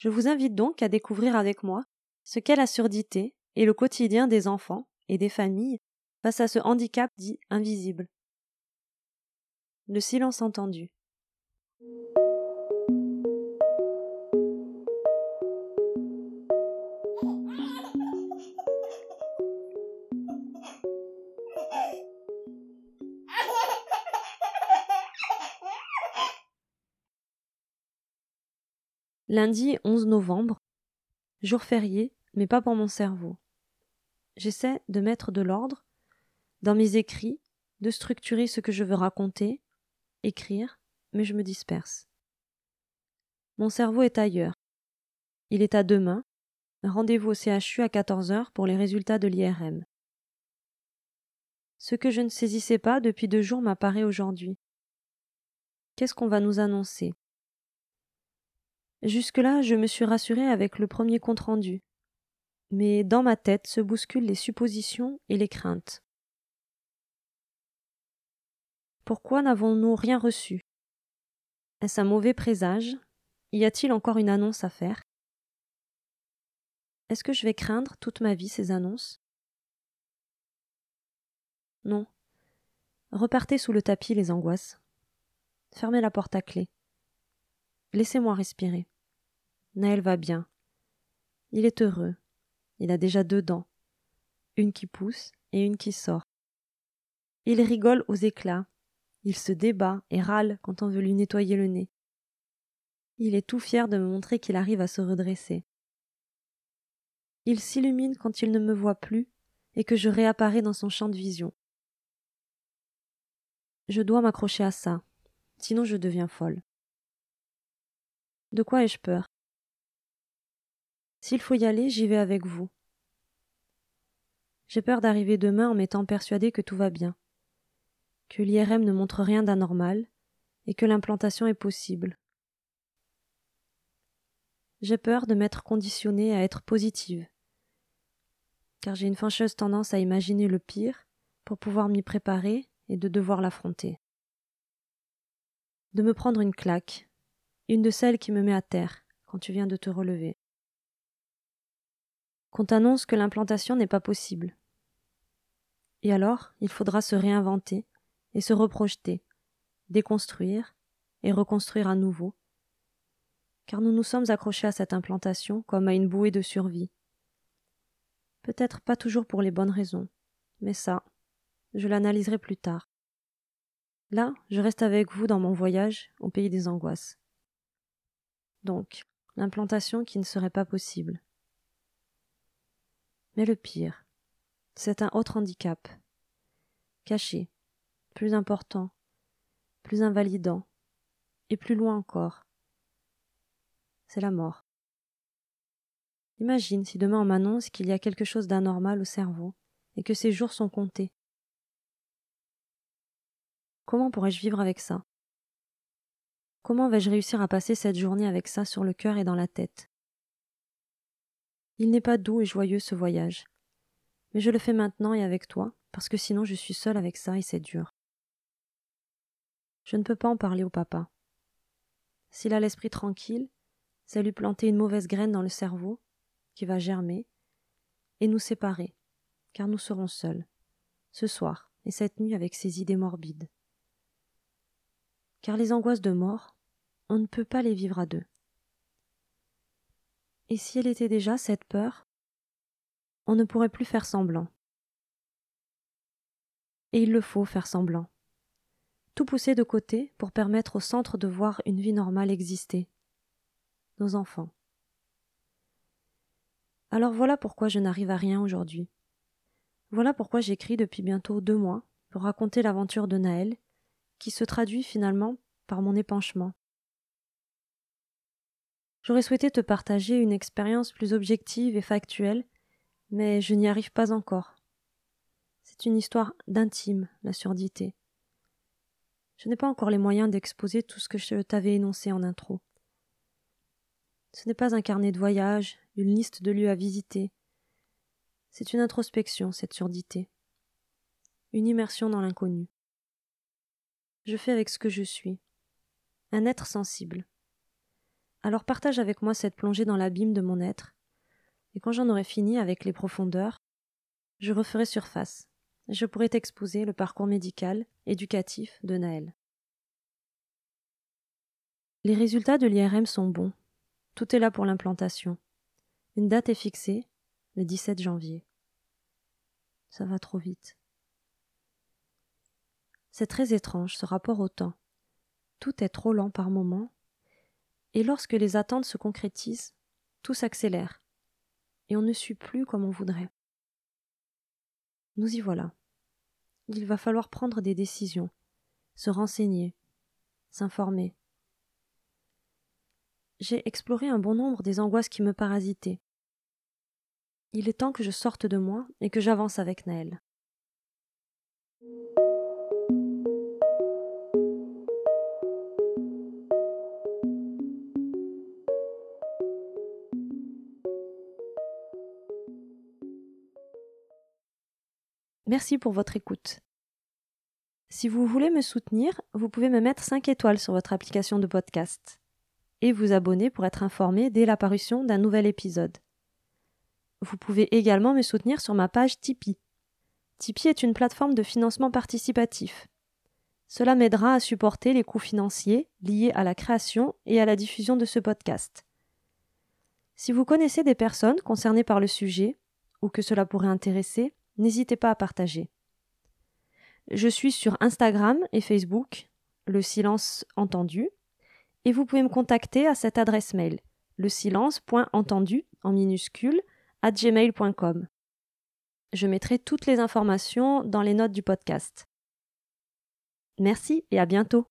Je vous invite donc à découvrir avec moi ce qu'est la surdité et le quotidien des enfants et des familles face à ce handicap dit invisible. Le silence entendu. Lundi 11 novembre, jour férié, mais pas pour mon cerveau. J'essaie de mettre de l'ordre dans mes écrits, de structurer ce que je veux raconter, écrire, mais je me disperse. Mon cerveau est ailleurs. Il est à demain. Rendez-vous au CHU à 14h pour les résultats de l'IRM. Ce que je ne saisissais pas depuis deux jours m'apparaît aujourd'hui. Qu'est-ce qu'on va nous annoncer? Jusque-là, je me suis rassurée avec le premier compte-rendu. Mais dans ma tête se bousculent les suppositions et les craintes. Pourquoi n'avons-nous rien reçu? Est-ce un mauvais présage? Y a-t-il encore une annonce à faire? Est-ce que je vais craindre toute ma vie ces annonces? Non. Repartez sous le tapis les angoisses. Fermez la porte à clé. Laissez-moi respirer. Naël va bien. Il est heureux. Il a déjà deux dents, une qui pousse et une qui sort. Il rigole aux éclats. Il se débat et râle quand on veut lui nettoyer le nez. Il est tout fier de me montrer qu'il arrive à se redresser. Il s'illumine quand il ne me voit plus et que je réapparais dans son champ de vision. Je dois m'accrocher à ça, sinon je deviens folle. De quoi ai-je peur? S'il faut y aller, j'y vais avec vous. J'ai peur d'arriver demain en m'étant persuadé que tout va bien, que l'IRM ne montre rien d'anormal et que l'implantation est possible. J'ai peur de m'être conditionnée à être positive, car j'ai une fâcheuse tendance à imaginer le pire pour pouvoir m'y préparer et de devoir l'affronter. De me prendre une claque, une de celles qui me met à terre quand tu viens de te relever. Qu'on t'annonce que l'implantation n'est pas possible. Et alors, il faudra se réinventer et se reprojeter, déconstruire et reconstruire à nouveau, car nous nous sommes accrochés à cette implantation comme à une bouée de survie. Peut-être pas toujours pour les bonnes raisons, mais ça, je l'analyserai plus tard. Là, je reste avec vous dans mon voyage au pays des angoisses donc l'implantation qui ne serait pas possible. Mais le pire, c'est un autre handicap, caché, plus important, plus invalidant, et plus loin encore. C'est la mort. Imagine si demain on m'annonce qu'il y a quelque chose d'anormal au cerveau et que ces jours sont comptés. Comment pourrais-je vivre avec ça? Comment vais-je réussir à passer cette journée avec ça sur le cœur et dans la tête? Il n'est pas doux et joyeux ce voyage. Mais je le fais maintenant et avec toi, parce que sinon je suis seule avec ça et c'est dur. Je ne peux pas en parler au papa. S'il a l'esprit tranquille, c'est lui planter une mauvaise graine dans le cerveau, qui va germer, et nous séparer, car nous serons seuls, ce soir et cette nuit avec ces idées morbides car les angoisses de mort, on ne peut pas les vivre à deux. Et si elle était déjà cette peur, on ne pourrait plus faire semblant. Et il le faut faire semblant. Tout pousser de côté pour permettre au centre de voir une vie normale exister. Nos enfants. Alors voilà pourquoi je n'arrive à rien aujourd'hui. Voilà pourquoi j'écris depuis bientôt deux mois pour raconter l'aventure de Naël qui se traduit finalement par mon épanchement. J'aurais souhaité te partager une expérience plus objective et factuelle, mais je n'y arrive pas encore. C'est une histoire d'intime, la surdité. Je n'ai pas encore les moyens d'exposer tout ce que je t'avais énoncé en intro. Ce n'est pas un carnet de voyage, une liste de lieux à visiter. C'est une introspection, cette surdité. Une immersion dans l'inconnu. Je fais avec ce que je suis. Un être sensible. Alors partage avec moi cette plongée dans l'abîme de mon être, et quand j'en aurai fini avec les profondeurs, je referai surface. Je pourrai t'exposer le parcours médical, éducatif de Naël. Les résultats de l'IRM sont bons. Tout est là pour l'implantation. Une date est fixée, le 17 janvier. Ça va trop vite. C'est très étrange ce rapport au temps. Tout est trop lent par moments, et lorsque les attentes se concrétisent, tout s'accélère, et on ne suit plus comme on voudrait. Nous y voilà. Il va falloir prendre des décisions, se renseigner, s'informer. J'ai exploré un bon nombre des angoisses qui me parasitaient. Il est temps que je sorte de moi et que j'avance avec Naël. Merci pour votre écoute. Si vous voulez me soutenir, vous pouvez me mettre 5 étoiles sur votre application de podcast et vous abonner pour être informé dès l'apparition d'un nouvel épisode. Vous pouvez également me soutenir sur ma page Tipeee. Tipeee est une plateforme de financement participatif. Cela m'aidera à supporter les coûts financiers liés à la création et à la diffusion de ce podcast. Si vous connaissez des personnes concernées par le sujet, ou que cela pourrait intéresser, n'hésitez pas à partager. Je suis sur Instagram et Facebook, le silence entendu, et vous pouvez me contacter à cette adresse mail, le silence.entendu en minuscule à gmail.com. Je mettrai toutes les informations dans les notes du podcast. Merci et à bientôt.